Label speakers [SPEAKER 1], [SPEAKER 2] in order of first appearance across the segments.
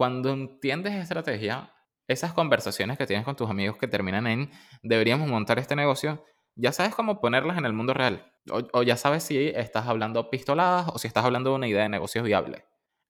[SPEAKER 1] cuando entiendes estrategia, esas conversaciones que tienes con tus amigos que terminan en deberíamos montar este negocio, ya sabes cómo ponerlas en el mundo real. O, ya sabes si estás hablando pistoladas o si estás hablando de una idea de negocios viable.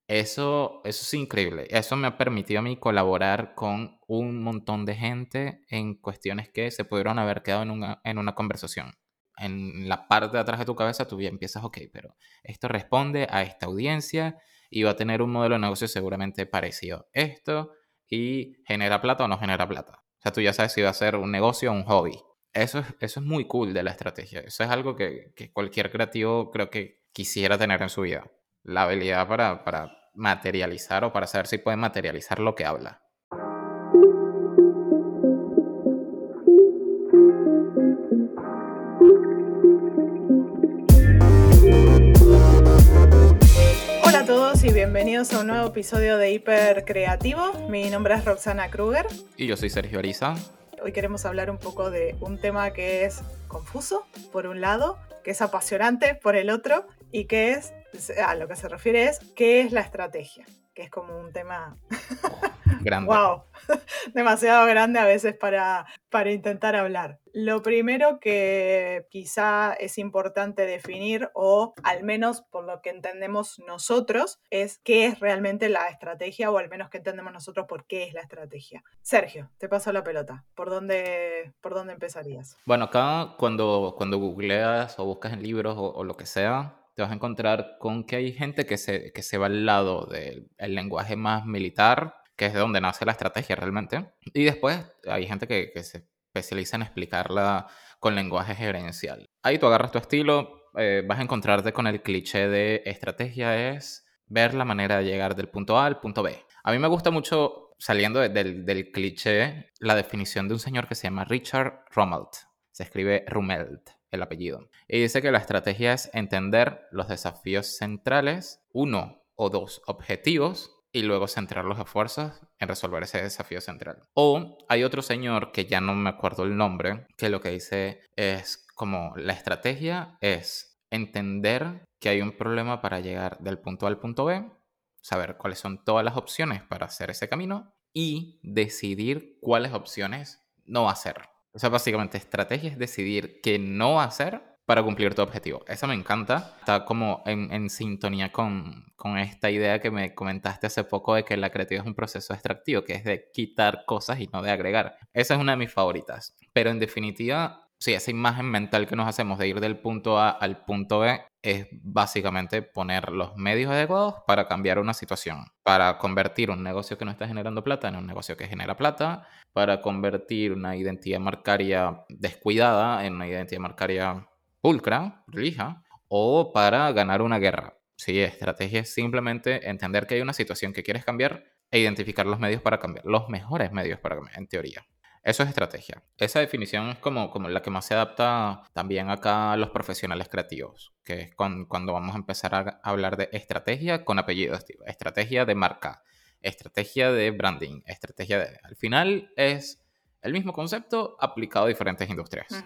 [SPEAKER 1] Eso, eso es increíble. Eso me ha permitido a mí colaborar con un montón de gente en cuestiones que se pudieron haber quedado en una, en una conversación. En la parte de atrás de tu cabeza tú ya empiezas, ok, pero esto responde a esta audiencia y a tener un modelo de negocio seguramente parecido a esto y genera plata o no genera plata. O sea, tú ya sabes si va a ser un negocio o un hobby. Eso es, eso es muy cool de la estrategia. Eso es algo que, que cualquier creativo creo que quisiera tener en su vida. La habilidad para, para materializar o para saber si puede materializar lo que habla.
[SPEAKER 2] Bienvenidos a un nuevo episodio de Hiper Creativo. Mi nombre es Roxana Kruger.
[SPEAKER 1] Y yo soy Sergio Ariza.
[SPEAKER 2] Hoy queremos hablar un poco de un tema que es confuso, por un lado, que es apasionante por el otro y que es a lo que se refiere es qué es la estrategia, que es como un tema
[SPEAKER 1] grande.
[SPEAKER 2] wow, demasiado grande a veces para, para intentar hablar. Lo primero que quizá es importante definir, o al menos por lo que entendemos nosotros, es qué es realmente la estrategia, o al menos que entendemos nosotros por qué es la estrategia. Sergio, te paso la pelota. ¿Por dónde, por dónde empezarías?
[SPEAKER 1] Bueno, acá cuando, cuando googleas o buscas en libros o lo que sea, te vas a encontrar con que hay gente que se, que se va al lado del lenguaje más militar, que es de donde nace la estrategia realmente. Y después hay gente que, se especializa en explicarla con lenguaje gerencial. Ahí tú agarras tu estilo, eh, vas a encontrarte con el cliché de estrategia es ver la manera de llegar del punto A al punto B. A mí me gusta mucho, saliendo del, del cliché, la definición de un señor que se llama Richard Rummelt. Se escribe Rummelt el apellido. Y dice que la estrategia es entender los desafíos centrales, uno o dos objetivos, y luego centrar los esfuerzos en resolver ese desafío central. O hay otro señor que ya no me acuerdo el nombre, que lo que dice es como la estrategia es entender que hay un problema para llegar del punto A al punto B, saber cuáles son todas las opciones para hacer ese camino y decidir cuáles opciones no hacer. O sea, básicamente, estrategia es decidir qué no hacer para cumplir tu objetivo. Eso me encanta. Está como en, sintonía con, esta idea que me comentaste hace poco de que la creatividad es un proceso extractivo, que es de quitar cosas y no de agregar. Esa es una de mis favoritas. Pero en definitiva, sí, esa imagen mental que nos hacemos de ir del punto A al punto B es básicamente poner los medios adecuados para cambiar una situación, para convertir un negocio que no está generando plata en un negocio que genera plata, para convertir una identidad marcaria descuidada en una identidad marcaria pulcra, relija, o para ganar una guerra. Sí, estrategia es simplemente entender que hay una situación que quieres cambiar e identificar los medios para cambiar, los mejores medios para cambiar, en teoría. Eso es estrategia. Esa definición es como, como la que más se adapta también acá a los profesionales creativos, que es cuando vamos a empezar a hablar de estrategia con apellidos, estrategia de marca, estrategia de branding, estrategia de... Al final es el mismo concepto aplicado a diferentes industrias.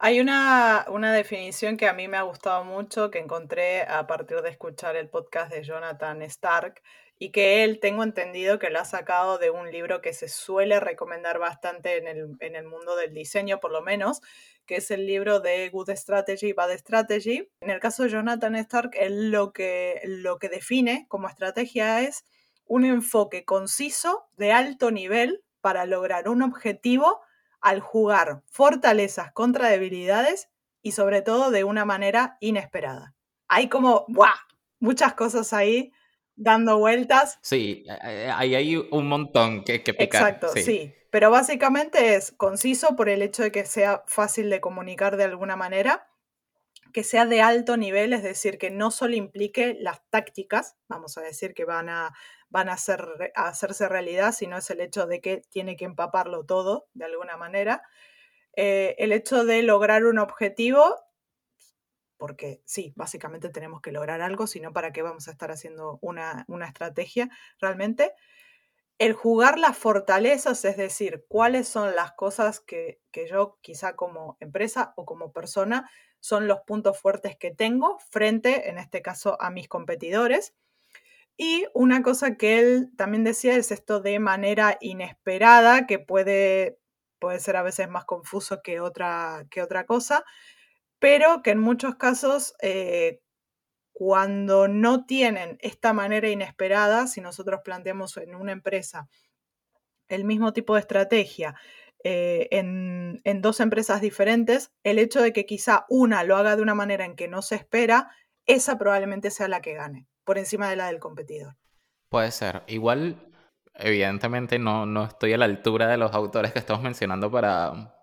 [SPEAKER 2] Hay una, una, definición que a mí me ha gustado mucho, que encontré a partir de escuchar el podcast de Jonathan Stark, y que él tengo entendido que lo ha sacado de un libro que se suele recomendar bastante en el, en el mundo del diseño, por lo menos, que es el libro de Good Strategy, Bad Strategy. En el caso de Jonathan Stark, él lo que, lo que define como estrategia es un enfoque conciso de alto nivel para lograr un objetivo al jugar fortalezas contra debilidades y sobre todo de una manera inesperada. Hay como, ¡buah! Muchas cosas ahí dando vueltas.
[SPEAKER 1] Sí, eh, eh, ahí hay un montón que, que picar.
[SPEAKER 2] Exacto, sí. Pero básicamente es conciso por el hecho de que sea fácil de comunicar de alguna manera, que sea de alto nivel, es decir, que no solo implique las tácticas, vamos a decir que van a, van a, a hacerse realidad, sino es el hecho de que tiene que empaparlo todo de alguna manera. Eh, el hecho de lograr un objetivo porque sí, básicamente tenemos que lograr algo, sino para qué vamos a estar haciendo una, estrategia realmente. El jugar las fortalezas, es decir, cuáles son las cosas que, yo quizá como empresa o como persona son los puntos fuertes que tengo frente, en este caso, a mis competidores. Y una cosa que él también decía es esto de manera inesperada, que puede, puede ser a veces más confuso que otra, que otra cosa, pero que en muchos casos, eh, cuando no tienen esta manera inesperada, si nosotros planteamos en una empresa el mismo tipo de estrategia eh, en, en dos empresas diferentes, el hecho de que quizá una lo haga de una manera en que no se espera, esa probablemente sea la que gane por encima de la del competidor.
[SPEAKER 1] Puede ser. Igual, evidentemente no, no estoy a la altura de los autores que estamos mencionando para...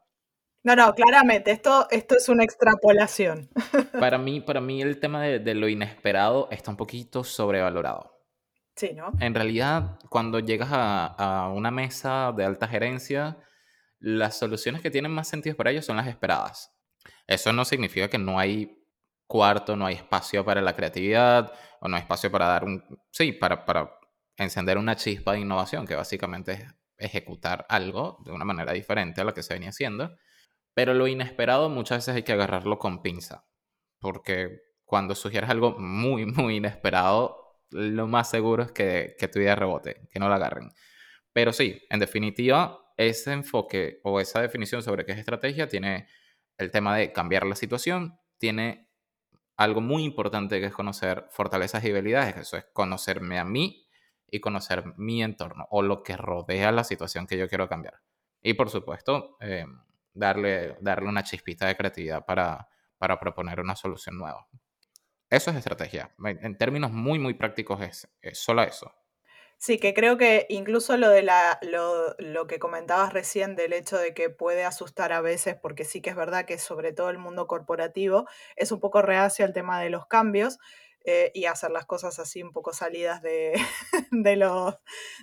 [SPEAKER 2] No, no, claramente, esto, esto es una extrapolación.
[SPEAKER 1] Para mí, para mí el tema de, lo inesperado está un poquito sobrevalorado.
[SPEAKER 2] Sí, ¿no?
[SPEAKER 1] En realidad, cuando llegas a, a, una mesa de alta gerencia, las soluciones que tienen más sentido para ellos son las esperadas. Eso no significa que no hay cuarto, no hay espacio para la creatividad, o no hay espacio para dar un, sí, para, para encender una chispa de innovación, que básicamente es ejecutar algo de una manera diferente a lo que se venía haciendo. Pero lo inesperado muchas veces hay que agarrarlo con pinza, porque cuando sugieres algo muy, muy inesperado, lo más seguro es que, que tu idea rebote, que no la agarren. Pero sí, en definitiva, ese enfoque o esa definición sobre qué es estrategia tiene el tema de cambiar la situación, tiene algo muy importante que es conocer fortalezas y debilidades. Eso es conocerme a mí y conocer mi entorno o lo que rodea la situación que yo quiero cambiar. Y por supuesto, eh, darle, darle una chispita de creatividad para, para proponer una solución nueva. Eso es estrategia. En términos muy, muy prácticos es, es solo eso.
[SPEAKER 2] Sí, que creo que incluso lo de la, lo, lo, que comentabas recién del hecho de que puede asustar a veces, porque sí que es verdad que sobre todo el mundo corporativo es un poco reacio al tema de los cambios eh, y hacer las cosas así un poco salidas de, de, los,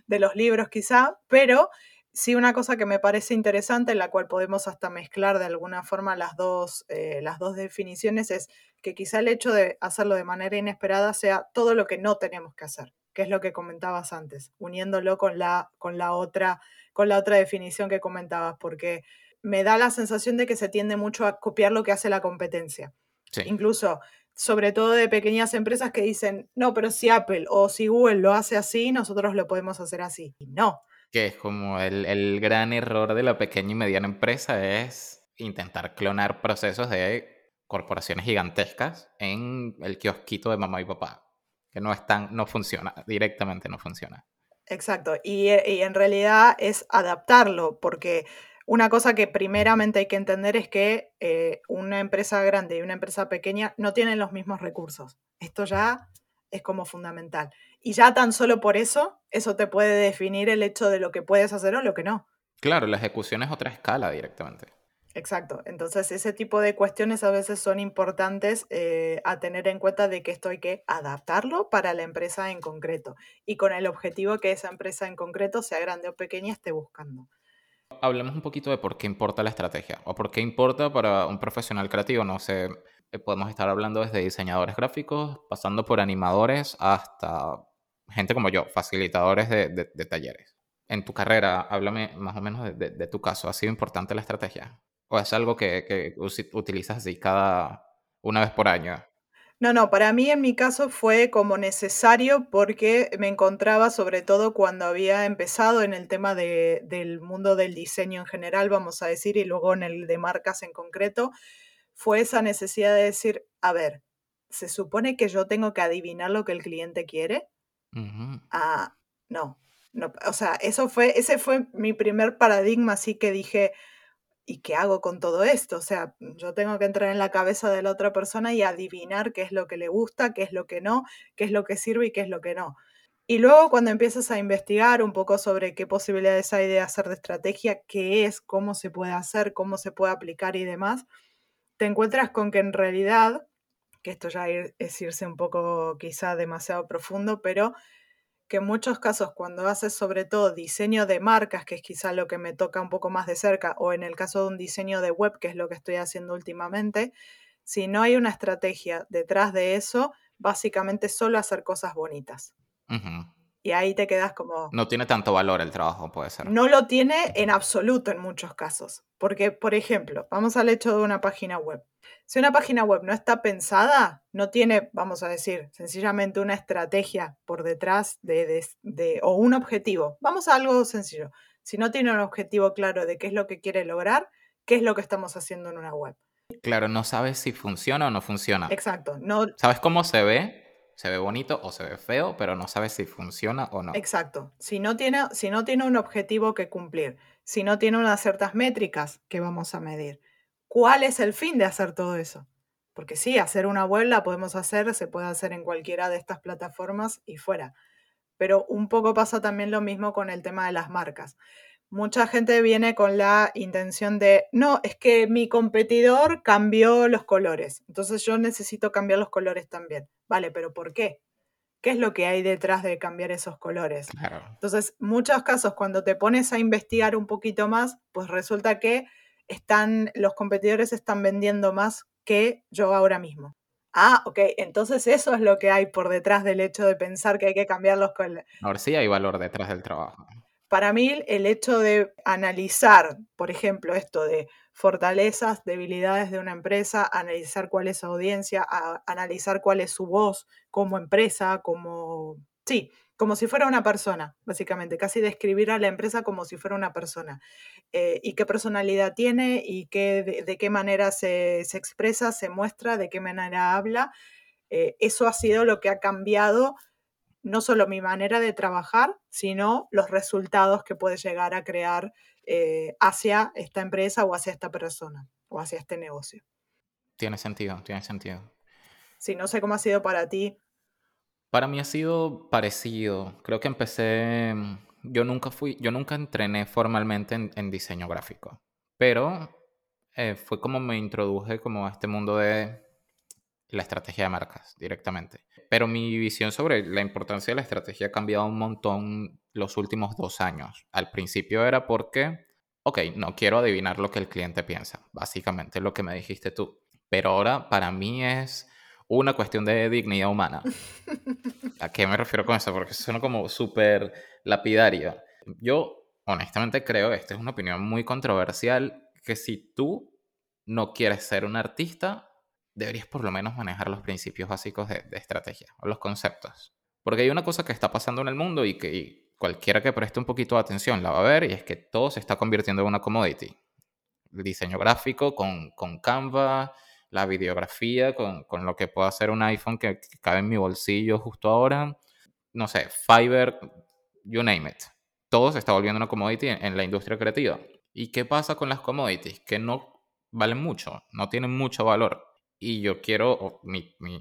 [SPEAKER 2] de los libros quizá, pero sí una cosa que me parece interesante, en la cual podemos hasta mezclar de alguna forma las dos, eh, las dos definiciones, es que quizá el hecho de hacerlo de manera inesperada sea todo lo que no tenemos que hacer que es lo que comentabas antes, uniéndolo con la, con la, otra, con la otra definición que comentabas, porque me da la sensación de que se tiende mucho a copiar lo que hace la competencia. Incluso, sobre todo de pequeñas empresas que dicen, no, pero si Apple o si Google lo hace así, nosotros lo podemos hacer así. Y no.
[SPEAKER 1] Que es como el, el gran error de la pequeña y mediana empresa es intentar clonar procesos de corporaciones gigantescas en el kiosquito de mamá y papá que no, están, no funciona, directamente no funciona.
[SPEAKER 2] Exacto, y, y, en realidad es adaptarlo, porque una cosa que primeramente hay que entender es que eh, una empresa grande y una empresa pequeña no tienen los mismos recursos. Esto ya es como fundamental. Y ya tan solo por eso, eso te puede definir el hecho de lo que puedes hacer o lo que no.
[SPEAKER 1] Claro, la ejecución es otra escala directamente.
[SPEAKER 2] Exacto. Entonces, ese tipo de cuestiones a veces son importantes eh, a tener en cuenta de que esto hay que adaptarlo para la empresa en concreto y con el objetivo que esa empresa en concreto, sea grande o pequeña, esté buscando.
[SPEAKER 1] Hablemos un poquito de por qué importa la estrategia o por qué importa para un profesional creativo. No sé, eh, podemos estar hablando desde diseñadores gráficos, pasando por animadores hasta gente como yo, facilitadores de, de, talleres. En tu carrera, háblame más o menos de, de tu caso. ¿Ha sido importante la estrategia? ¿O es algo que, que utilizas así cada una vez por año?
[SPEAKER 2] No, no, para mí en mi caso fue como necesario porque me encontraba sobre todo cuando había empezado en el tema de, del mundo del diseño en general, vamos a decir, y luego en el de marcas en concreto, fue esa necesidad de decir, a ver, ¿se supone que yo tengo que adivinar lo que el cliente quiere? Ah, no, no, o sea, eso fue, ese fue mi primer paradigma, así que dije, ¿y qué hago con todo esto? O sea, yo tengo que entrar en la cabeza de la otra persona y adivinar qué es lo que le gusta, qué es lo que no, qué es lo que sirve y qué es lo que no. Y luego cuando empiezas a investigar un poco sobre qué posibilidades hay de hacer de estrategia, qué es, cómo se puede hacer, cómo se puede aplicar y demás, te encuentras con que en realidad, que esto ya es irse un poco quizá demasiado profundo, pero que en muchos casos cuando haces sobre todo diseño de marcas, que es quizá lo que me toca un poco más de cerca, o en el caso de un diseño de web, que es lo que estoy haciendo últimamente, si no hay una estrategia detrás de eso, básicamente solo hacer cosas bonitas. Y ahí te quedas como...
[SPEAKER 1] No tiene tanto valor el trabajo, puede ser.
[SPEAKER 2] No lo tiene en absoluto en muchos casos. Porque, por ejemplo, vamos al hecho de una página web. Si una página web no está pensada, no tiene, vamos a decir, sencillamente una estrategia por detrás de, de, o un objetivo. Vamos a algo sencillo. Si no tiene un objetivo claro de qué es lo que quiere lograr, qué es lo que estamos haciendo en una web.
[SPEAKER 1] Claro, no sabes si funciona o no funciona.
[SPEAKER 2] Exacto. No...
[SPEAKER 1] ¿Sabes cómo se ve? Se ve bonito o se ve feo, pero no sabes si funciona o no.
[SPEAKER 2] Exacto. Si no tiene, si no tiene un objetivo que cumplir, si no tiene unas ciertas métricas que vamos a medir, ¿cuál es el fin de hacer todo eso? Porque sí, hacer una web la podemos hacer, se puede hacer en cualquiera de estas plataformas y fuera. Pero un poco pasa también lo mismo con el tema de las marcas mucha gente viene con la intención de, no, es que mi competidor cambió los colores, entonces yo necesito cambiar los colores también. Vale, pero ¿por qué? ¿Qué es lo que hay detrás de cambiar esos colores? Entonces, muchos casos, cuando te pones a investigar un poquito más, pues resulta que están, los competidores están vendiendo más que yo ahora mismo. Ah, ok, entonces eso es lo que hay por detrás del hecho de pensar que hay que cambiar los colores.
[SPEAKER 1] Ahora sí hay valor detrás del trabajo.
[SPEAKER 2] Para mí, el hecho de analizar, por ejemplo, esto de fortalezas, debilidades de una empresa, analizar cuál es su audiencia, analizar cuál es su voz como empresa, como, sí, como si fuera una persona, básicamente, casi describir a la empresa como si fuera una persona. Eh, y qué personalidad tiene y qué, de, qué manera se, expresa, se muestra, de qué manera habla. Eh, eso ha sido lo que ha cambiado no solo mi manera de trabajar, sino los resultados que puede llegar a crear eh, hacia esta empresa o hacia esta persona o hacia este negocio.
[SPEAKER 1] Tiene sentido, tiene sentido.
[SPEAKER 2] Sí, no sé cómo ha sido para ti.
[SPEAKER 1] Para mí ha sido parecido. Creo que empecé, yo nunca fui, yo nunca entrené formalmente en, diseño gráfico, pero eh, fue como me introduje como a este mundo de la estrategia de marcas directamente. Pero mi visión sobre la importancia de la estrategia ha cambiado un montón los últimos dos años. Al principio era porque, ok, no quiero adivinar lo que el cliente piensa, básicamente lo que me dijiste tú. Pero ahora para mí es una cuestión de dignidad humana. ¿A qué me refiero con eso? Porque suena como súper lapidario. Yo honestamente creo, esta es una opinión muy controversial, que si tú no quieres ser un artista, deberías por lo menos manejar los principios básicos de, estrategia o los conceptos. Porque hay una cosa que está pasando en el mundo y que cualquiera que preste un poquito de atención la va a ver y es que todo se está convirtiendo en una commodity. El diseño gráfico con, con Canva, la videografía con, con, lo que pueda hacer un iPhone que, cabe en mi bolsillo justo ahora. No sé, Fiverr, you name it. Todo se está volviendo una commodity en, en la industria creativa. ¿Y qué pasa con las commodities? Que no valen mucho, no tienen mucho valor y yo quiero, mi, mi,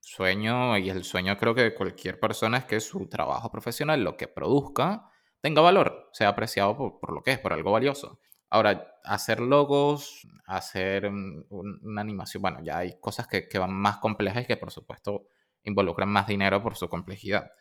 [SPEAKER 1] sueño y el sueño creo que de cualquier persona es que su trabajo profesional, lo que produzca, tenga valor, sea apreciado por, por lo que es, por algo valioso. Ahora, hacer logos, hacer una animación, bueno, ya hay cosas que, que van más complejas y que por supuesto involucran más dinero por su complejidad.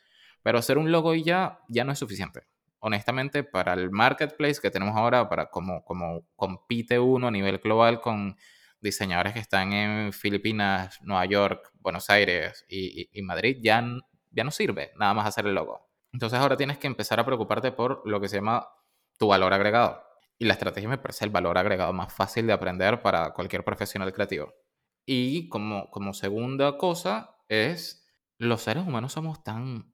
[SPEAKER 1] Pero hacer un logo y ya, ya no es suficiente. Honestamente, para el marketplace que tenemos ahora, para cómo, cómo compite uno a nivel global con diseñadores que están en Filipinas, Nueva York, Buenos Aires y, Madrid, ya, ya no sirve nada más hacer el logo. Entonces ahora tienes que empezar a preocuparte por lo que se llama tu valor agregado. Y la estrategia me parece el valor agregado más fácil de aprender para cualquier profesional creativo. Y como, como segunda cosa es, los seres humanos somos tan,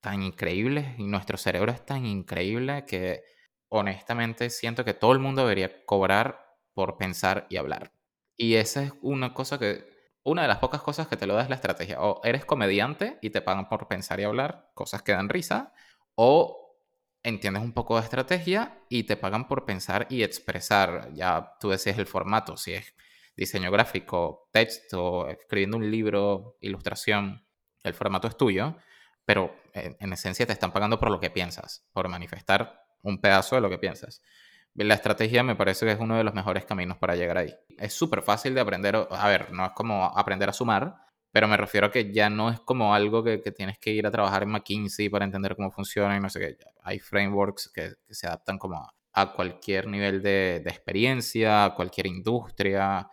[SPEAKER 1] tan increíbles y nuestro cerebro es tan increíble que honestamente siento que todo el mundo debería cobrar por pensar y hablar. Y esa es una cosa que, una de las pocas cosas que te lo da es la estrategia. O eres comediante y te pagan por pensar y hablar, cosas que dan risa, o entiendes un poco de estrategia y te pagan por pensar y expresar. Ya tú decides el formato, si es diseño gráfico, texto, escribiendo un libro, ilustración, el formato es tuyo, pero en, en esencia te están pagando por lo que piensas, por manifestar un pedazo de lo que piensas. La estrategia me parece que es uno de los mejores caminos para llegar ahí. Es súper fácil de aprender, a ver, no es como aprender a sumar, pero me refiero a que ya no es como algo que, tienes que ir a trabajar en McKinsey para entender cómo funciona y no sé qué. Hay frameworks que, se adaptan como a, cualquier nivel de, de, experiencia, a cualquier industria.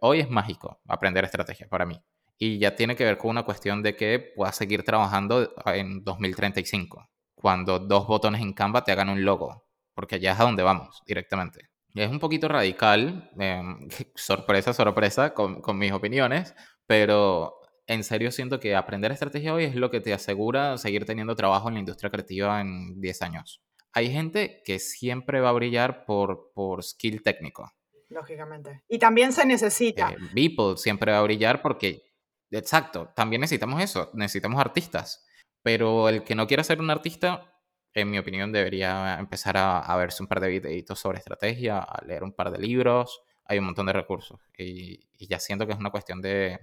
[SPEAKER 1] Hoy es mágico aprender estrategia para mí. Y ya tiene que ver con una cuestión de que puedas seguir trabajando en 2035, cuando dos botones en Canva te hagan un logo, porque ya es a donde vamos directamente. Es un poquito radical, em, sorpresa, sorpresa con, con mis opiniones, pero en serio siento que aprender estrategia hoy es lo que te asegura seguir teniendo trabajo en la industria creativa en 10 años. Hay gente que siempre va a brillar por, por skill técnico.
[SPEAKER 2] Lógicamente. Y también se necesita.
[SPEAKER 1] Eh, Beeple siempre va a brillar porque, exacto, también necesitamos eso, necesitamos artistas. Pero el que no quiera ser un artista, en mi opinión, debería empezar a, a verse un par de videitos sobre estrategia, a leer un par de libros. Hay un montón de recursos. Y, ya siento que es una cuestión de,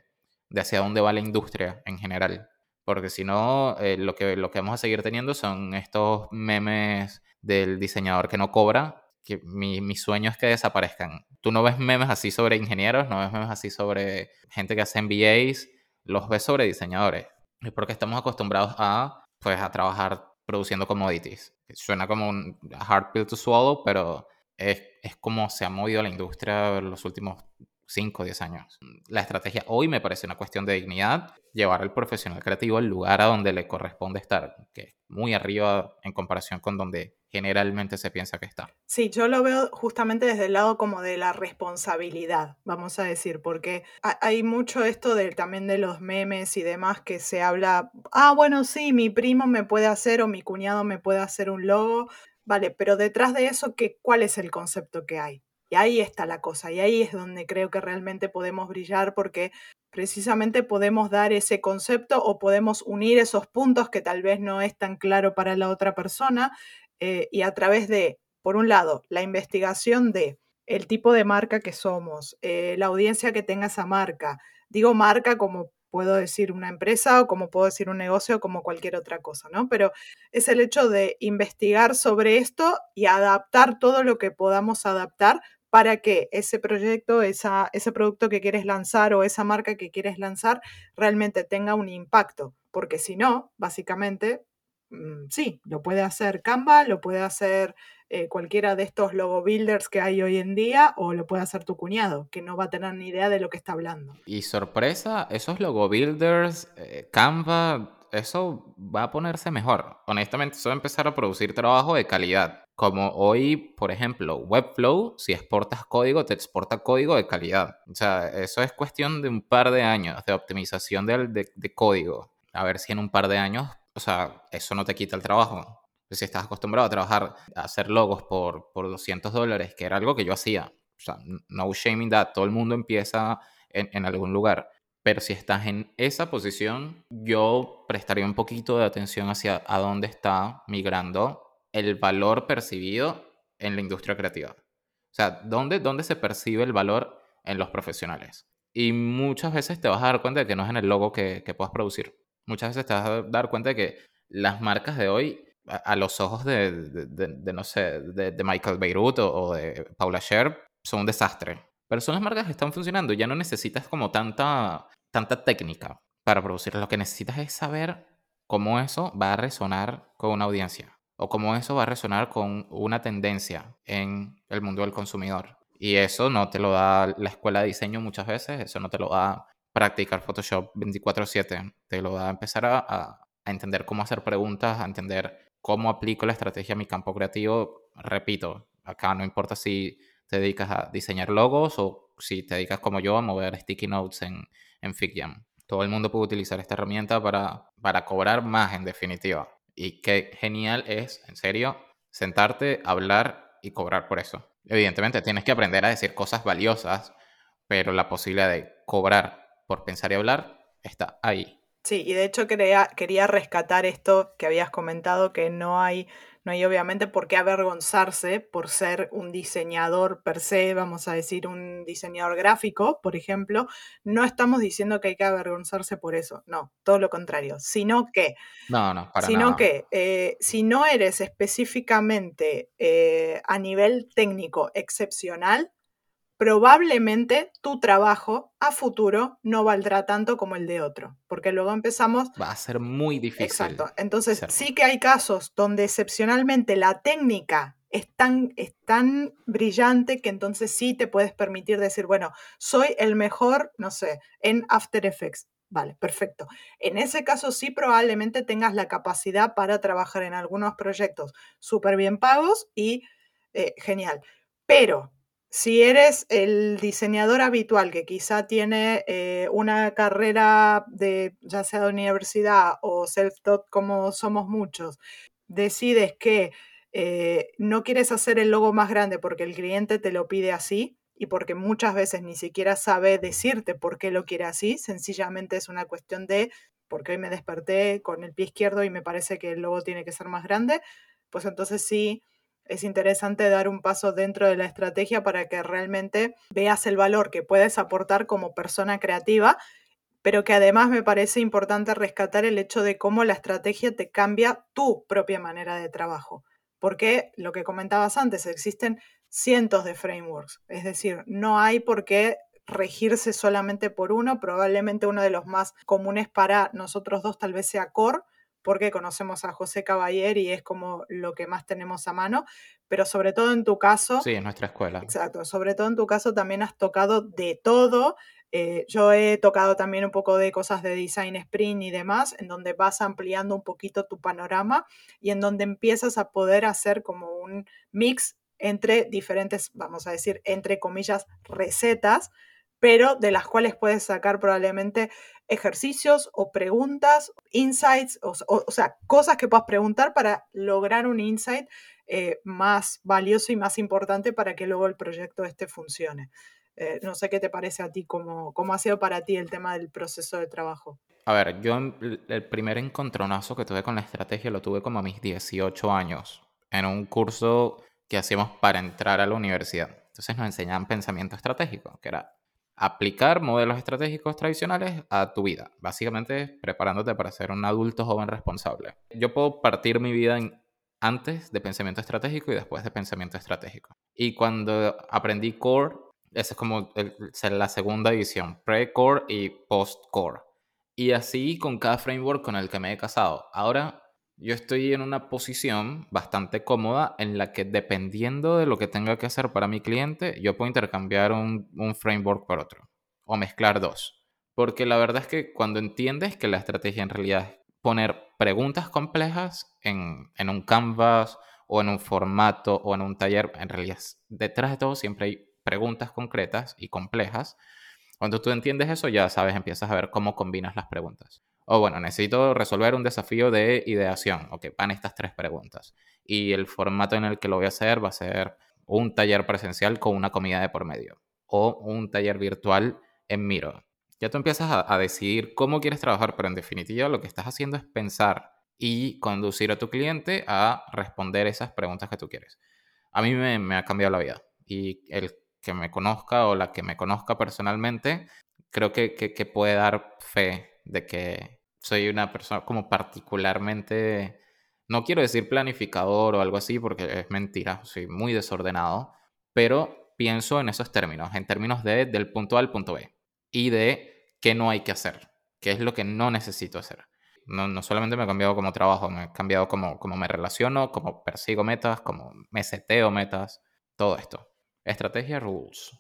[SPEAKER 1] de hacia dónde va la industria en general. Porque si no, eh, lo, que, lo que vamos a seguir teniendo son estos memes del diseñador que no cobra, que mi, mi, sueño es que desaparezcan. Tú no ves memes así sobre ingenieros, no ves memes así sobre gente que hace MBAs, los ves sobre diseñadores. Es porque estamos acostumbrados a, pues, a trabajar produciendo commodities. Suena como un hard pill to swallow, pero es, es como se ha movido la industria en los últimos 5 o 10 años. La estrategia hoy me parece una cuestión de dignidad, llevar al profesional creativo al lugar a donde le corresponde estar, que es muy arriba en comparación con donde generalmente se piensa que está.
[SPEAKER 2] Sí, yo lo veo justamente desde el lado como de la responsabilidad, vamos a decir, porque hay mucho esto de, también de los memes y demás que se habla, ah, bueno, sí, mi primo me puede hacer o mi cuñado me puede hacer un logo, vale, pero detrás de eso, ¿qué, ¿cuál es el concepto que hay? Y ahí está la cosa, y ahí es donde creo que realmente podemos brillar porque precisamente podemos dar ese concepto o podemos unir esos puntos que tal vez no es tan claro para la otra persona eh, y a través de, por un lado, la investigación de el tipo de marca que somos, eh, la audiencia que tenga esa marca. Digo marca como puedo decir una empresa o como puedo decir un negocio o como cualquier otra cosa, ¿no? Pero es el hecho de investigar sobre esto y adaptar todo lo que podamos adaptar para que ese proyecto, ese producto que quieres lanzar o esa marca que quieres lanzar realmente tenga un impacto. Porque si no, básicamente, mm, sí, lo puede hacer Canva, lo puede hacer eh, cualquiera de estos logo builders que hay hoy en día o lo puede hacer tu cuñado, que no va a tener ni idea de lo que está hablando.
[SPEAKER 1] Y sorpresa, esos logo builders, eh, Canva, eso va a ponerse mejor. Honestamente, eso va a empezar a producir trabajo de calidad. Como hoy, por ejemplo, Webflow, si exportas código, te exporta código de calidad. O sea, eso es cuestión de un par de años de optimización de, de, código. A ver si en un par de años, o sea, eso no te quita el trabajo. Si estás acostumbrado a trabajar, a hacer logos por, por 200 dólares, que era algo que yo hacía. O sea, no shaming that, todo el mundo empieza en, en algún lugar. Pero si estás en esa posición, yo prestaría un poquito de atención hacia a dónde está migrando el valor percibido en la industria creativa. O sea, ¿dónde, dónde se percibe el valor en los profesionales? Y muchas veces te vas a dar cuenta de que no es en el logo que, que puedas producir. Muchas veces te vas a dar cuenta de que las marcas de hoy, a, los ojos de, de, no sé, de, Michael Beirut o, de Paula Sher, son un desastre pero son las marcas que están funcionando. Ya no necesitas como tanta, tanta técnica para producir. Lo que necesitas es saber cómo eso va a resonar con una audiencia o cómo eso va a resonar con una tendencia en el mundo del consumidor. Y eso no te lo da la escuela de diseño muchas veces, eso no te lo da practicar Photoshop 24/7, te lo da empezar a, a, entender cómo hacer preguntas, a entender cómo aplico la estrategia a mi campo creativo. Repito, acá no importa si te dedicas a diseñar logos o si te dedicas como yo a mover sticky notes en, en FigJam. Todo el mundo puede utilizar esta herramienta para, para cobrar más en definitiva. Y qué genial es, en serio, sentarte, hablar y cobrar por eso. Evidentemente tienes que aprender a decir cosas valiosas, pero la posibilidad de cobrar por pensar y hablar está ahí.
[SPEAKER 2] Sí, y de hecho quería, quería rescatar esto que habías comentado, que no hay no hay obviamente por qué avergonzarse por ser un diseñador per se, vamos a decir un diseñador gráfico, por ejemplo. No estamos diciendo que hay que avergonzarse por eso, no, todo lo contrario, sino que,
[SPEAKER 1] no, no, para
[SPEAKER 2] sino que eh, si no eres específicamente eh, a nivel técnico excepcional, probablemente tu trabajo a futuro no valdrá tanto como el de otro, porque luego empezamos...
[SPEAKER 1] Va a ser muy difícil.
[SPEAKER 2] Exacto. Entonces sí que hay casos donde excepcionalmente la técnica es tan, es tan brillante que entonces sí te puedes permitir decir, bueno, soy el mejor, no sé, en After Effects. Vale, perfecto. En ese caso sí probablemente tengas la capacidad para trabajar en algunos proyectos súper bien pagos y eh, genial. Pero si eres el diseñador habitual que quizá tiene eh, una carrera de ya sea de universidad o self-taught como somos muchos, decides que eh, no quieres hacer el logo más grande porque el cliente te lo pide así, y porque muchas veces ni siquiera sabe decirte por qué lo quiere así, sencillamente es una cuestión de porque hoy me desperté con el pie izquierdo y me parece que el logo tiene que ser más grande, pues entonces sí es interesante dar un paso dentro de la estrategia para que realmente veas el valor que puedes aportar como persona creativa, pero que además me parece importante rescatar el hecho de cómo la estrategia te cambia tu propia manera de trabajo. Porque lo que comentabas antes, existen cientos de frameworks. Es decir, no hay por qué regirse solamente por uno. Probablemente uno de los más comunes para nosotros dos tal vez sea Core, porque conocemos a José Caballer y es como lo que más tenemos a mano, pero sobre todo en tu caso...
[SPEAKER 1] Sí, en nuestra escuela.
[SPEAKER 2] Exacto, sobre todo en tu caso también has tocado de todo. Eh, yo he tocado también un poco de cosas de design sprint y demás, en donde vas ampliando un poquito tu panorama y en donde empiezas a poder hacer como un mix entre diferentes, vamos a decir, entre comillas, recetas, pero de las cuales puedes sacar probablemente ejercicios o preguntas, insights, o, sea, cosas que puedas preguntar para lograr un insight eh, más valioso y más importante para que luego el proyecto este funcione. Eh, no sé qué te parece a ti, cómo, cómo ha sido para ti el tema del proceso de trabajo.
[SPEAKER 1] A ver, yo el primer encontronazo que tuve con la estrategia lo tuve como a mis 18 años, en un curso que hacíamos para entrar a la universidad. Entonces nos enseñaban pensamiento estratégico, que era aplicar modelos estratégicos tradicionales a tu vida, básicamente preparándote para ser un adulto joven responsable. Yo puedo partir mi vida antes de pensamiento estratégico y después de pensamiento estratégico. Y cuando aprendí core, esa es como la segunda edición, pre-core y post-core. Y así con cada framework con el que me he casado. Ahora yo estoy en una posición bastante cómoda en la que dependiendo de lo que tenga que hacer para mi cliente, yo puedo intercambiar un, framework por otro o mezclar dos. Porque la verdad es que cuando entiendes que la estrategia en realidad es poner preguntas complejas en, en un canvas o en un formato o en un taller, en realidad detrás de todo siempre hay preguntas concretas y complejas. Cuando tú entiendes eso ya sabes, empiezas a ver cómo combinas las preguntas. O bueno, necesito resolver un desafío de ideación. Ok, van estas tres preguntas. Y el formato en el que lo voy a hacer va a ser un taller presencial con una comida de por medio. O un taller virtual en Miro. Ya tú empiezas a, decidir cómo quieres trabajar, pero en definitiva lo que estás haciendo es pensar y conducir a tu cliente a responder esas preguntas que tú quieres. A mí me, ha cambiado la vida. Y el que me conozca o la que me conozca personalmente, creo que, que puede dar fe de que soy una persona como particularmente, no quiero decir planificador o algo así porque es mentira, soy muy desordenado, pero pienso en esos términos, en términos de del punto A al punto B y de qué no hay que hacer, qué es lo que no necesito hacer. No, no solamente me he cambiado como trabajo, me he cambiado como, como me relaciono, como persigo metas, como me seteo metas, todo esto. Estrategia rules.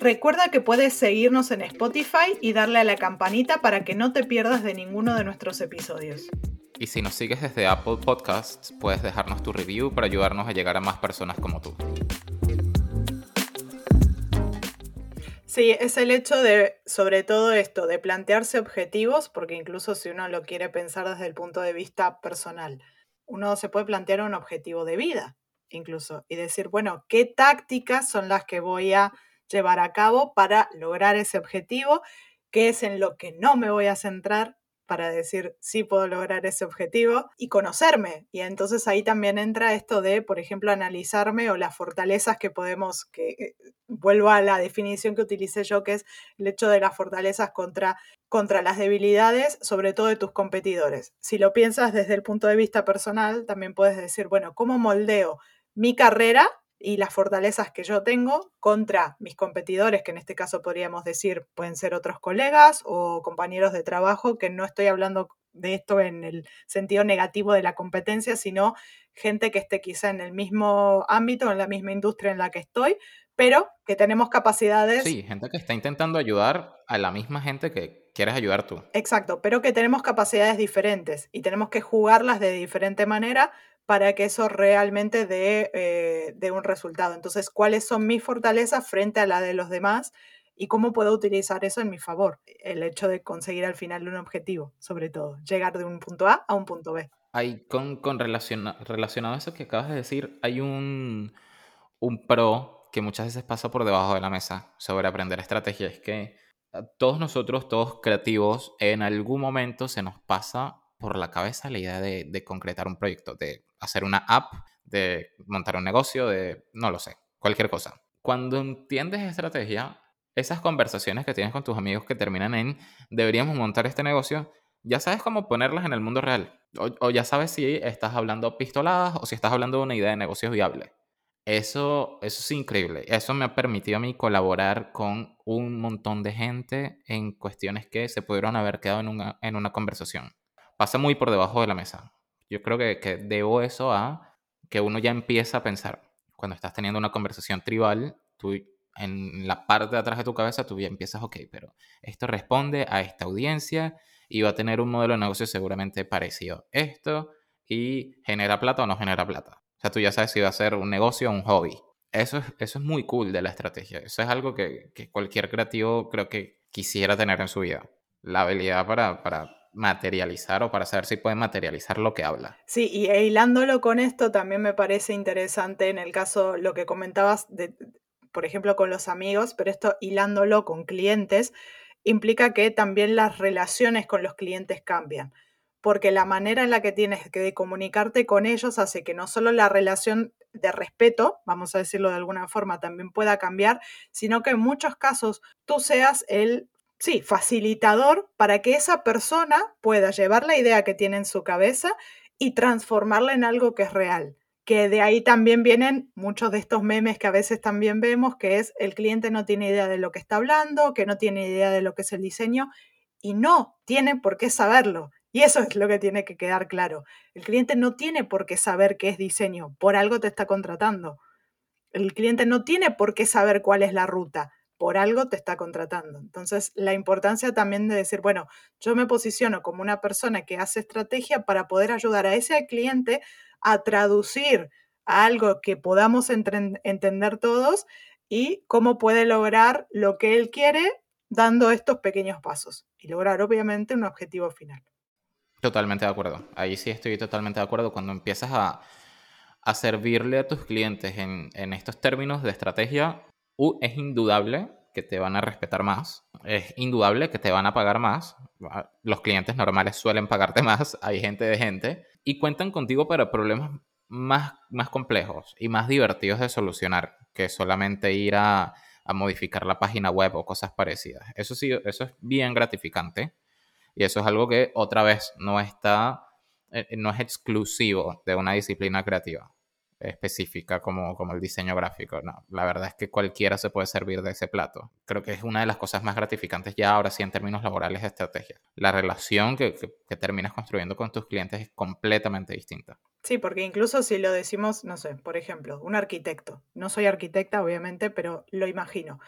[SPEAKER 2] Recuerda que puedes seguirnos en Spotify y darle a la campanita para que no te pierdas de ninguno de nuestros episodios.
[SPEAKER 1] Y si nos sigues desde Apple Podcasts, puedes dejarnos tu review para ayudarnos a llegar a más personas como tú.
[SPEAKER 2] Sí, es el hecho de, sobre todo esto, de plantearse objetivos, porque incluso si uno lo quiere pensar desde el punto de vista personal, uno se puede plantear un objetivo de vida, incluso, y decir, bueno, ¿qué tácticas son las que voy a llevar a cabo para lograr ese objetivo, qué es en lo que no me voy a centrar para decir si puedo lograr ese objetivo y conocerme. Y entonces ahí también entra esto de, por ejemplo, analizarme o las fortalezas que podemos, que eh, vuelvo a la definición que utilicé yo, que es el hecho de las fortalezas contra, contra las debilidades, sobre todo de tus competidores. Si lo piensas desde el punto de vista personal, también puedes decir, bueno, ¿cómo moldeo mi carrera y las fortalezas que yo tengo contra mis competidores, que en este caso podríamos decir pueden ser otros colegas o compañeros de trabajo, que no estoy hablando de esto en el sentido negativo de la competencia, sino gente que esté quizá en el mismo ámbito, en la misma industria en la que estoy, pero que tenemos capacidades.
[SPEAKER 1] Sí, gente que está intentando ayudar a la misma gente que quieres ayudar tú.
[SPEAKER 2] Exacto, pero que tenemos capacidades diferentes y tenemos que jugarlas de diferente manera para que eso realmente dé, eh, dé un resultado. Entonces, ¿cuáles son mis fortalezas frente a la de los demás? y cómo puedo utilizar eso en mi favor. El hecho de conseguir al final un objetivo, sobre todo, llegar de un punto A a un punto B.
[SPEAKER 1] Hay, con, relacionado a eso que acabas de decir, hay un, pro que muchas veces pasa por debajo de la mesa sobre aprender estrategia. Es que todos nosotros, todos creativos, en algún momento se nos pasa por la cabeza la idea de, concretar un proyecto, de hacer una app, de montar un negocio, de, no lo sé, cualquier cosa. Cuando entiendes estrategia, esas conversaciones que tienes con tus amigos que terminan en deberíamos montar este negocio, ya sabes cómo ponerlas en el mundo real. O, ya sabes si estás hablando pistoladas o si estás hablando de una idea de negocios viable. Eso, eso es increíble. Eso me ha permitido a mí colaborar con un montón de gente en cuestiones que se pudieron haber quedado en una conversación. Pasa muy por debajo de la mesa. Yo creo que, que debo eso a que uno ya empieza a pensar. Cuando estás teniendo una conversación tribal, tú en la parte de atrás de tu cabeza tú ya empiezas, ok, pero esto responde a esta audiencia y va a tener un modelo de negocio seguramente parecido a esto y genera plata o no genera plata. O sea, tú ya sabes si va a ser un negocio o un hobby. Eso es, eso es muy cool de la estrategia. Eso es algo que, cualquier creativo creo que quisiera tener en su vida. La habilidad para, para materializar o para saber si puede materializar lo que habla.
[SPEAKER 2] Sí, y hilándolo con esto también me parece interesante en el caso, lo que comentabas de, por ejemplo, con los amigos, pero esto hilándolo con clientes, implica que también las relaciones con los clientes cambian, porque la manera en la que tienes que comunicarte con ellos hace que no solo la relación de respeto, vamos a decirlo de alguna forma, también pueda cambiar, sino que en muchos casos tú seas el, sí, facilitador para que esa persona pueda llevar la idea que tiene en su cabeza y transformarla en algo que es real que de ahí también vienen muchos de estos memes que a veces también vemos, que es el cliente no tiene idea de lo que está hablando, que no tiene idea de lo que es el diseño, y no tiene por qué saberlo. Y eso es lo que tiene que quedar claro. El cliente no tiene por qué saber qué es diseño, por algo te está contratando. El cliente no tiene por qué saber cuál es la ruta, por algo te está contratando. Entonces, la importancia también de decir, bueno, yo me posiciono como una persona que hace estrategia para poder ayudar a ese cliente a traducir algo que podamos entender todos y cómo puede lograr lo que él quiere dando estos pequeños pasos y lograr obviamente un objetivo final.
[SPEAKER 1] Totalmente de acuerdo. Ahí sí estoy totalmente de acuerdo. Cuando empiezas a, a servirle a tus clientes en, en estos términos de estrategia, es indudable que te van a respetar más, es indudable que te van a pagar más. Los clientes normales suelen pagarte más, hay gente de gente, y cuentan contigo para problemas más, más complejos y más divertidos de solucionar que solamente ir a, a modificar la página web o cosas parecidas. Eso sí, eso es bien gratificante y eso es algo que otra vez no está, eh, no es exclusivo de una disciplina creativa específica como, como el diseño gráfico. No, la verdad es que cualquiera se puede servir de ese plato. Creo que es una de las cosas más gratificantes ya ahora sí en términos laborales de estrategia. La relación que, que, terminas construyendo con tus clientes es completamente distinta.
[SPEAKER 2] Sí, porque incluso si lo decimos, no sé, por ejemplo, un arquitecto. No soy arquitecta, obviamente, pero lo imagino.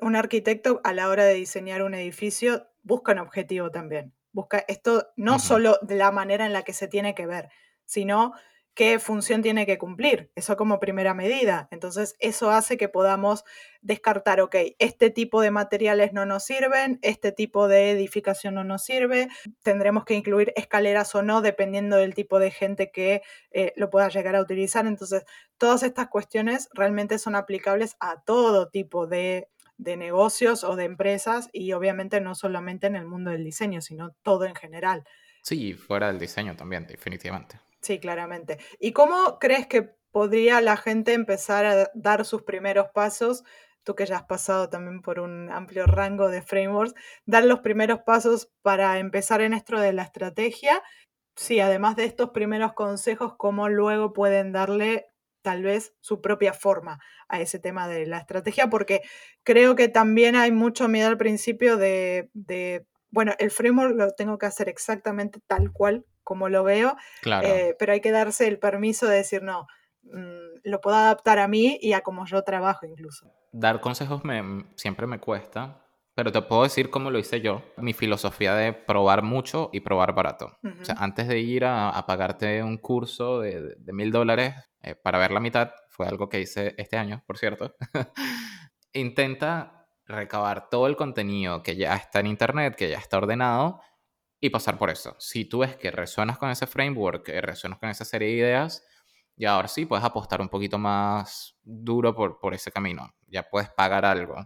[SPEAKER 2] Un arquitecto a la hora de diseñar un edificio busca un objetivo también. Busca esto no solo de la manera en la que se tiene que ver, sino qué función tiene que cumplir, eso como primera medida. Entonces, eso hace que podamos descartar, ok, este tipo de materiales no nos sirven, este tipo de edificación no nos sirve, tendremos que incluir escaleras o no, dependiendo del tipo de gente que eh, lo pueda llegar a utilizar. Entonces, todas estas cuestiones realmente son aplicables a todo tipo de de negocios o de empresas y obviamente no solamente en el mundo del diseño, sino todo en general.
[SPEAKER 1] Sí, fuera del diseño también, definitivamente.
[SPEAKER 2] Sí, claramente. ¿Y cómo crees que podría la gente empezar a dar sus primeros pasos? Tú que ya has pasado también por un amplio rango de frameworks, dar los primeros pasos para empezar en esto de la estrategia. Sí, además de estos primeros consejos, cómo luego pueden darle tal vez su propia forma a ese tema de la estrategia, porque creo que también hay mucho miedo al principio de, de bueno, el framework lo tengo que hacer exactamente tal cual como lo veo, eh, pero hay que darse el permiso de decir, no, mm, lo puedo adaptar a mí y a cómo yo trabajo incluso.
[SPEAKER 1] Dar consejos me, siempre me cuesta, pero te puedo decir cómo lo hice yo. Mi filosofía de probar mucho y probar barato. O sea, antes de ir a, pagarte un curso de mil dólares eh, para ver la mitad, fue algo que hice este año, por cierto. Intenta recabar todo el contenido que ya está en internet, que ya está ordenado, y pasar por eso. Si tú ves que resuenas con ese framework, que resuenas con esa serie de ideas, y ahora sí puedes apostar un poquito más duro por, por ese camino. Ya puedes pagar algo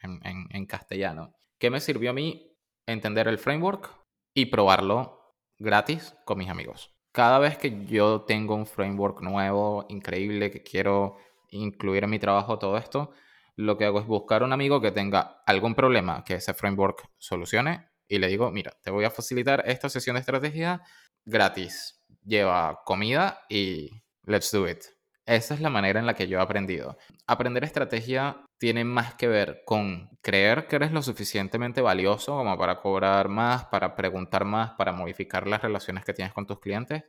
[SPEAKER 1] en, en, castellano. ¿Qué me sirvió a mí entender el framework y probarlo gratis con mis amigos? Cada vez que yo tengo un framework nuevo, increíble, que quiero incluir en mi trabajo todo esto, lo que hago es buscar un amigo que tenga algún problema que ese framework solucione y le digo, mira, te voy a facilitar esta sesión de estrategia gratis. Lleva comida y let's do it. Esa es la manera en la que yo he aprendido. Aprender estrategia tiene más que ver con creer que eres lo suficientemente valioso como para cobrar más, para preguntar más, para modificar las relaciones que tienes con tus clientes,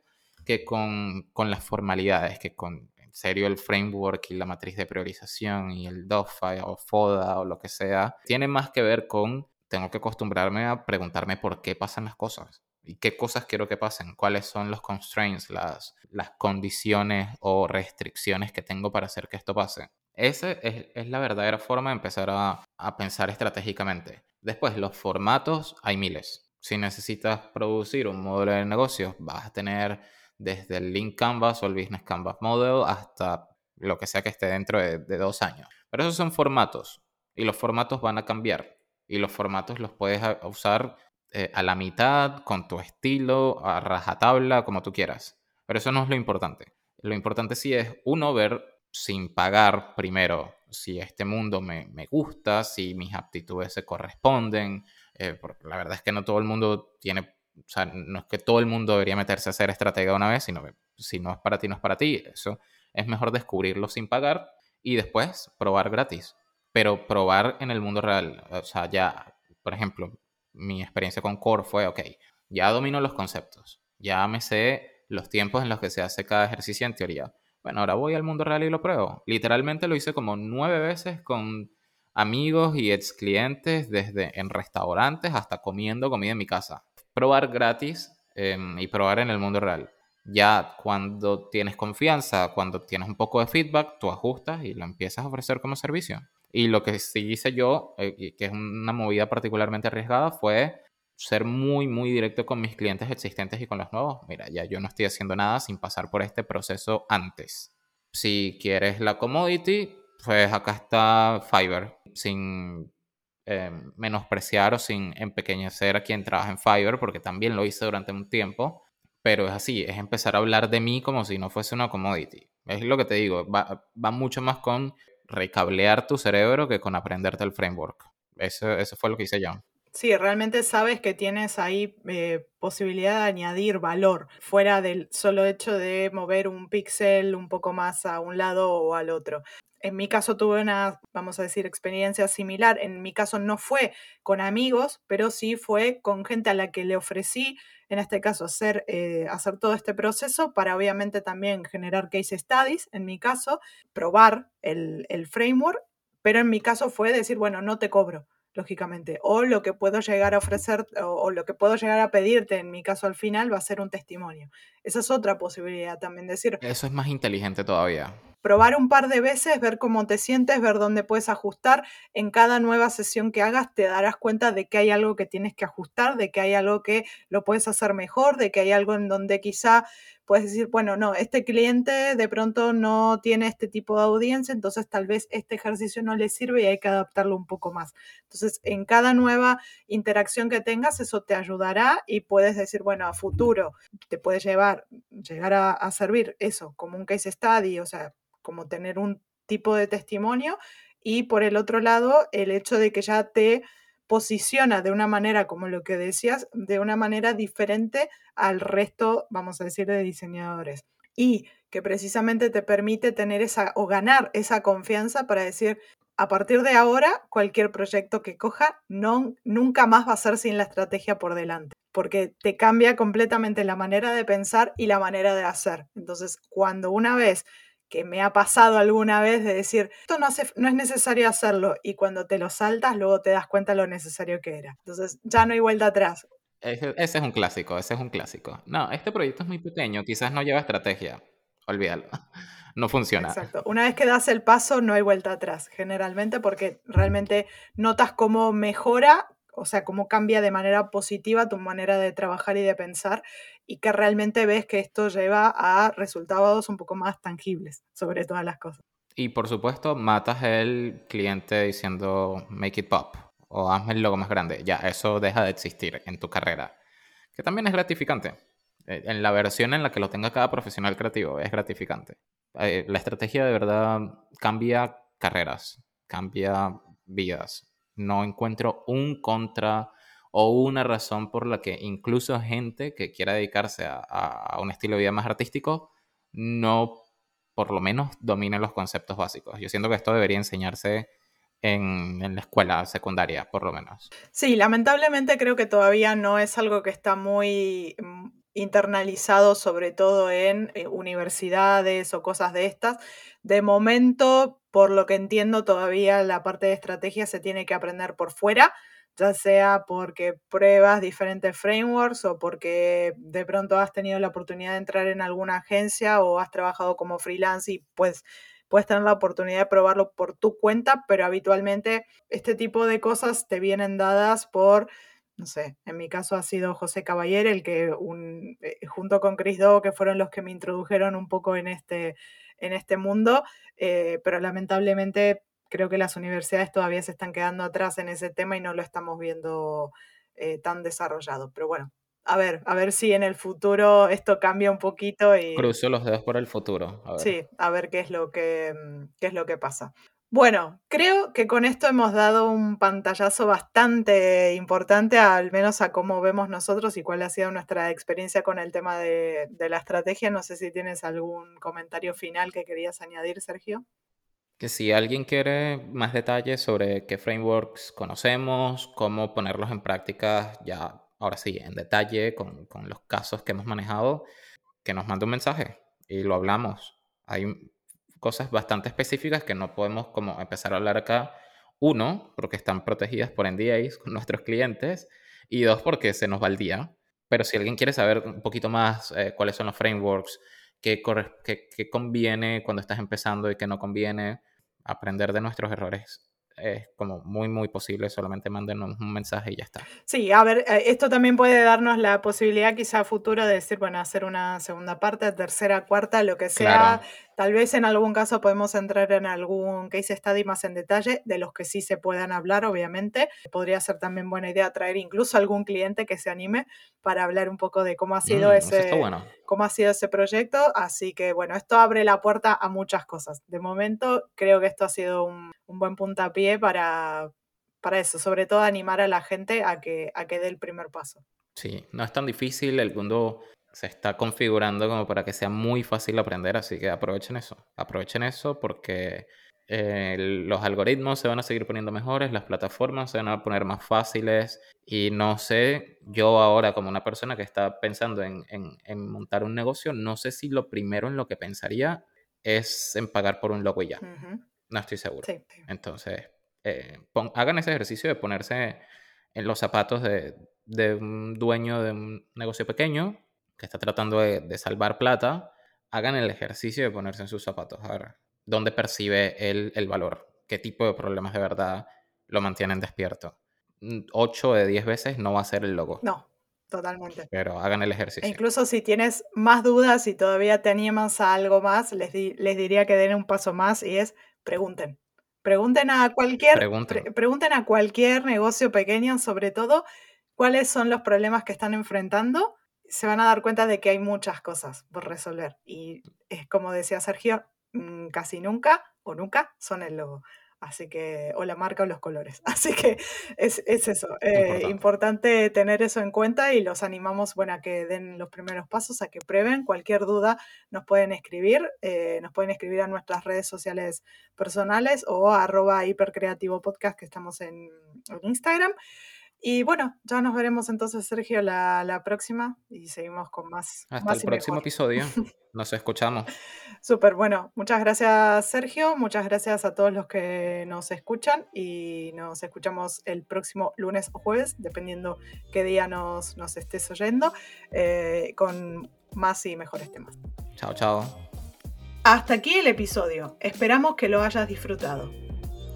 [SPEAKER 1] que con, con las formalidades, que con en serio el framework y la matriz de priorización y el DOFA o FODA o lo que sea, tiene más que ver con tengo que acostumbrarme a preguntarme por qué pasan las cosas y qué cosas quiero que pasen, cuáles son los constraints, las, condiciones o restricciones que tengo para hacer que esto pase. Esa es, la verdadera forma de empezar a, pensar estratégicamente. Después, los formatos, hay miles. Si necesitas producir un modelo de negocio, vas a tener desde el Link Canvas o el Business Canvas Model hasta lo que sea que esté dentro de, de dos años. Pero esos son formatos y los formatos van a cambiar y los formatos los puedes usar eh, a la mitad, con tu estilo, a rajatabla, como tú quieras. Pero eso no es lo importante. Lo importante sí es, uno, ver sin pagar primero si este mundo me, me gusta, si mis aptitudes se corresponden. Eh, la verdad es que no todo el mundo tiene, o sea, no es que todo el mundo debería meterse a ser estratega una vez, sino que si no es para ti, no es para ti. Eso es mejor descubrirlo sin pagar y después probar gratis pero probar en el mundo real. O sea, ya, por ejemplo, mi experiencia con Core fue, ok, ya domino los conceptos, ya me sé los tiempos en los que se hace cada ejercicio en teoría. Bueno, ahora voy al mundo real y lo pruebo. Literalmente lo hice como nueve veces con amigos y ex clientes, desde en restaurantes hasta comiendo comida en mi casa. Probar gratis em, y probar en el mundo real. Ya cuando tienes confianza, cuando tienes un poco de feedback, tú ajustas y lo empiezas a ofrecer como servicio. Y lo que sí hice yo, eh, que es una movida particularmente arriesgada, fue ser muy, muy directo con mis clientes existentes y con los nuevos. Mira, ya yo no estoy haciendo nada sin pasar por este proceso antes. Si quieres la commodity, pues acá está Fiverr, sin eh, menospreciar o sin empequeñecer a quien trabaja en Fiverr, porque también lo hice durante un tiempo. Pero es así, es empezar a hablar de mí como si no fuese una commodity. Es lo que te digo, va, va mucho más con recablear tu cerebro que con aprenderte el framework. Eso, eso fue lo que hice yo.
[SPEAKER 2] Sí, realmente sabes que tienes ahí eh, posibilidad de añadir valor fuera del solo hecho de mover un píxel un poco más a un lado o al otro. En mi caso tuve una, vamos a decir, experiencia similar. En mi caso no fue con amigos, pero sí fue con gente a la que le ofrecí, en este caso, hacer, eh, hacer todo este proceso para obviamente también generar case studies, en mi caso, probar el, el framework, pero en mi caso fue decir, bueno, no te cobro lógicamente. O lo que puedo llegar a ofrecer o, lo que puedo llegar a pedirte, en mi caso al final, va a ser un testimonio. Esa es otra posibilidad también, decir...
[SPEAKER 1] Eso es más inteligente todavía.
[SPEAKER 2] Probar un par de veces, ver cómo te sientes, ver dónde puedes ajustar. En cada nueva sesión que hagas te darás cuenta de que hay algo que tienes que ajustar, de que hay algo que lo puedes hacer mejor, de que hay algo en donde quizá puedes decir, bueno, no, este cliente de pronto no tiene este tipo de audiencia, entonces tal vez este ejercicio no le sirve y hay que adaptarlo un poco más. Entonces, en cada nueva interacción que tengas, eso te ayudará y puedes decir, bueno, a futuro te puede llevar, llegar a, a servir eso como un case study, o sea, como tener un tipo de testimonio. Y por el otro lado, el hecho de que ya te posiciona de una manera, como lo que decías, de una manera diferente al resto, vamos a decir, de diseñadores. Y que precisamente te permite tener esa o ganar esa confianza para decir, a partir de ahora, cualquier proyecto que coja, no, nunca más va a ser sin la estrategia por delante, porque te cambia completamente la manera de pensar y la manera de hacer. Entonces, cuando una vez que me ha pasado alguna vez de decir, esto no, no es necesario hacerlo y cuando te lo saltas luego te das cuenta lo necesario que era. Entonces ya no hay vuelta atrás.
[SPEAKER 1] Ese, ese, es un clásico, ese es un clásico. No, este proyecto es muy pequeño, quizás no lleva estrategia. Olvídalo. No funciona.
[SPEAKER 2] Exacto. Una vez que das el paso, no hay vuelta atrás, generalmente, porque realmente notas cómo mejora, o sea, cómo cambia de manera positiva tu manera de trabajar y de pensar, y que realmente ves que esto lleva a resultados un poco más tangibles sobre todas las cosas.
[SPEAKER 1] Y por supuesto, matas el cliente diciendo make it pop o hazme el logo más grande. Ya, eso deja de existir en tu carrera, que también es gratificante. Eh, en la versión en la que lo tenga cada profesional creativo es gratificante. Eh, la estrategia de verdad cambia carreras, cambia vidas. No encuentro un contra o una razón por la que incluso gente que quiera dedicarse a, un estilo de vida más artístico no por lo menos domine los conceptos básicos. Yo siento que esto debería enseñarse en, en, la escuela secundaria, por lo menos.
[SPEAKER 2] Sí, lamentablemente creo que todavía no es algo que está muy internalizado, sobre todo en eh, universidades o cosas de estas. De momento, por lo que entiendo, todavía la parte de estrategia se tiene que aprender por fuera ya sea porque pruebas diferentes frameworks o porque de pronto has tenido la oportunidad de entrar en alguna agencia o has trabajado como freelance y pues puedes tener la oportunidad de probarlo por tu cuenta, pero habitualmente este tipo de cosas te vienen dadas por, no sé, en mi caso ha sido José Caballer, el que un, eh, junto con Chris Do, que fueron los que me introdujeron un poco en este, en este mundo, eh, pero lamentablemente creo que las universidades todavía se están quedando atrás en ese tema y no lo estamos viendo eh, tan desarrollado. Pero bueno, a ver, a ver si en el futuro esto cambia un poquito y...
[SPEAKER 1] Cruzo los dedos por el futuro.
[SPEAKER 2] Sí, a ver qué es lo que, mm, qué es lo que pasa. Bueno, creo que con esto hemos dado un pantallazo bastante importante, al menos a cómo vemos nosotros y cuál ha sido nuestra experiencia con el tema de, la estrategia. No sé si tienes algún comentario final que querías añadir, Sergio
[SPEAKER 1] que si alguien quiere más detalles sobre qué frameworks conocemos, cómo ponerlos en práctica, ya ahora sí, en detalle, con, con, los casos que hemos manejado, que nos mande un mensaje y lo hablamos. Hay cosas bastante específicas que no podemos como empezar a hablar acá. Uno, porque están protegidas por NDAs con nuestros clientes. Y dos, porque se nos va el día. Pero si alguien quiere saber un poquito más eh, cuáles son los frameworks, qué, qué, qué conviene cuando estás empezando y qué no conviene, aprender de nuestros errores es como muy, muy posible, solamente mándenos un mensaje y ya está.
[SPEAKER 2] Sí, a ver, eh, esto también puede darnos la posibilidad quizá futuro de decir, bueno, hacer una segunda parte, tercera, cuarta, lo que sea, Tal vez en algún caso podemos entrar en algún case study más en detalle, de los que sí se puedan hablar, obviamente. Podría ser también buena idea traer incluso algún cliente que se anime para hablar un poco de cómo ha sido, mm, ese, cómo ha sido ese proyecto. Así que bueno, esto abre la puerta a muchas cosas. De momento creo que esto ha sido un, buen puntapié para, para eso, sobre todo animar a la gente a que, a que dé el primer paso.
[SPEAKER 1] Sí, no es tan difícil, el mundo se está configurando como para que sea muy fácil aprender, así que aprovechen eso, aprovechen eso porque eh, los algoritmos se van a seguir poniendo mejores, las plataformas se van a poner más fáciles y no sé, yo ahora como una persona que está pensando en, montar un negocio, no sé si lo primero en lo que pensaría es en pagar por un logo y ya. No estoy seguro. Entonces, eh, hagan ese ejercicio de ponerse en los zapatos de, de un dueño de un negocio pequeño que está tratando de, salvar plata, hagan el ejercicio de ponerse en sus zapatos, a ver dónde percibe él el valor, qué tipo de problemas de verdad lo mantienen despierto. 8 mm, de 10 veces no va a ser el logo.
[SPEAKER 2] No, totalmente.
[SPEAKER 1] Pero hagan el ejercicio.
[SPEAKER 2] E incluso si tienes más dudas y todavía te animas a algo más, les, les diría que den un paso más y es pregunten. Pregunten a cualquier, pregunten a cualquier negocio pequeño, sobre todo, cuáles son los problemas que están enfrentando se van a dar cuenta de que hay muchas cosas por resolver. Y es como decía Sergio, mm, casi nunca o nunca son el logo. Así que, o la marca o los colores. Así que es, eso. Eh, importante. tener eso en cuenta y los animamos, bueno, a que den los primeros pasos, a que prueben. Cualquier duda nos pueden escribir. Eh, nos pueden escribir a nuestras redes sociales personales o a arroba hipercreativo podcast que estamos en, en Instagram. Y bueno, ya nos veremos entonces, Sergio, la, la próxima y seguimos con más.
[SPEAKER 1] Hasta el próximo episodio. Nos escuchamos.
[SPEAKER 2] Súper, bueno, muchas gracias, Sergio. Muchas gracias a todos los que nos escuchan y nos escuchamos el próximo lunes o jueves, dependiendo qué día nos, nos estés oyendo, eh, con más y mejores temas.
[SPEAKER 1] Chao, chao.
[SPEAKER 2] Hasta aquí el episodio. Esperamos que lo hayas disfrutado.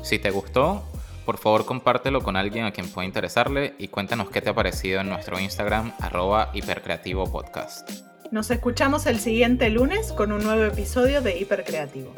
[SPEAKER 1] Si te gustó, por favor compártelo con alguien a quien pueda interesarle y cuéntanos qué te ha parecido en nuestro Instagram arroba hipercreativo podcast.
[SPEAKER 2] Nos escuchamos el siguiente lunes con un nuevo episodio de Hipercreativo.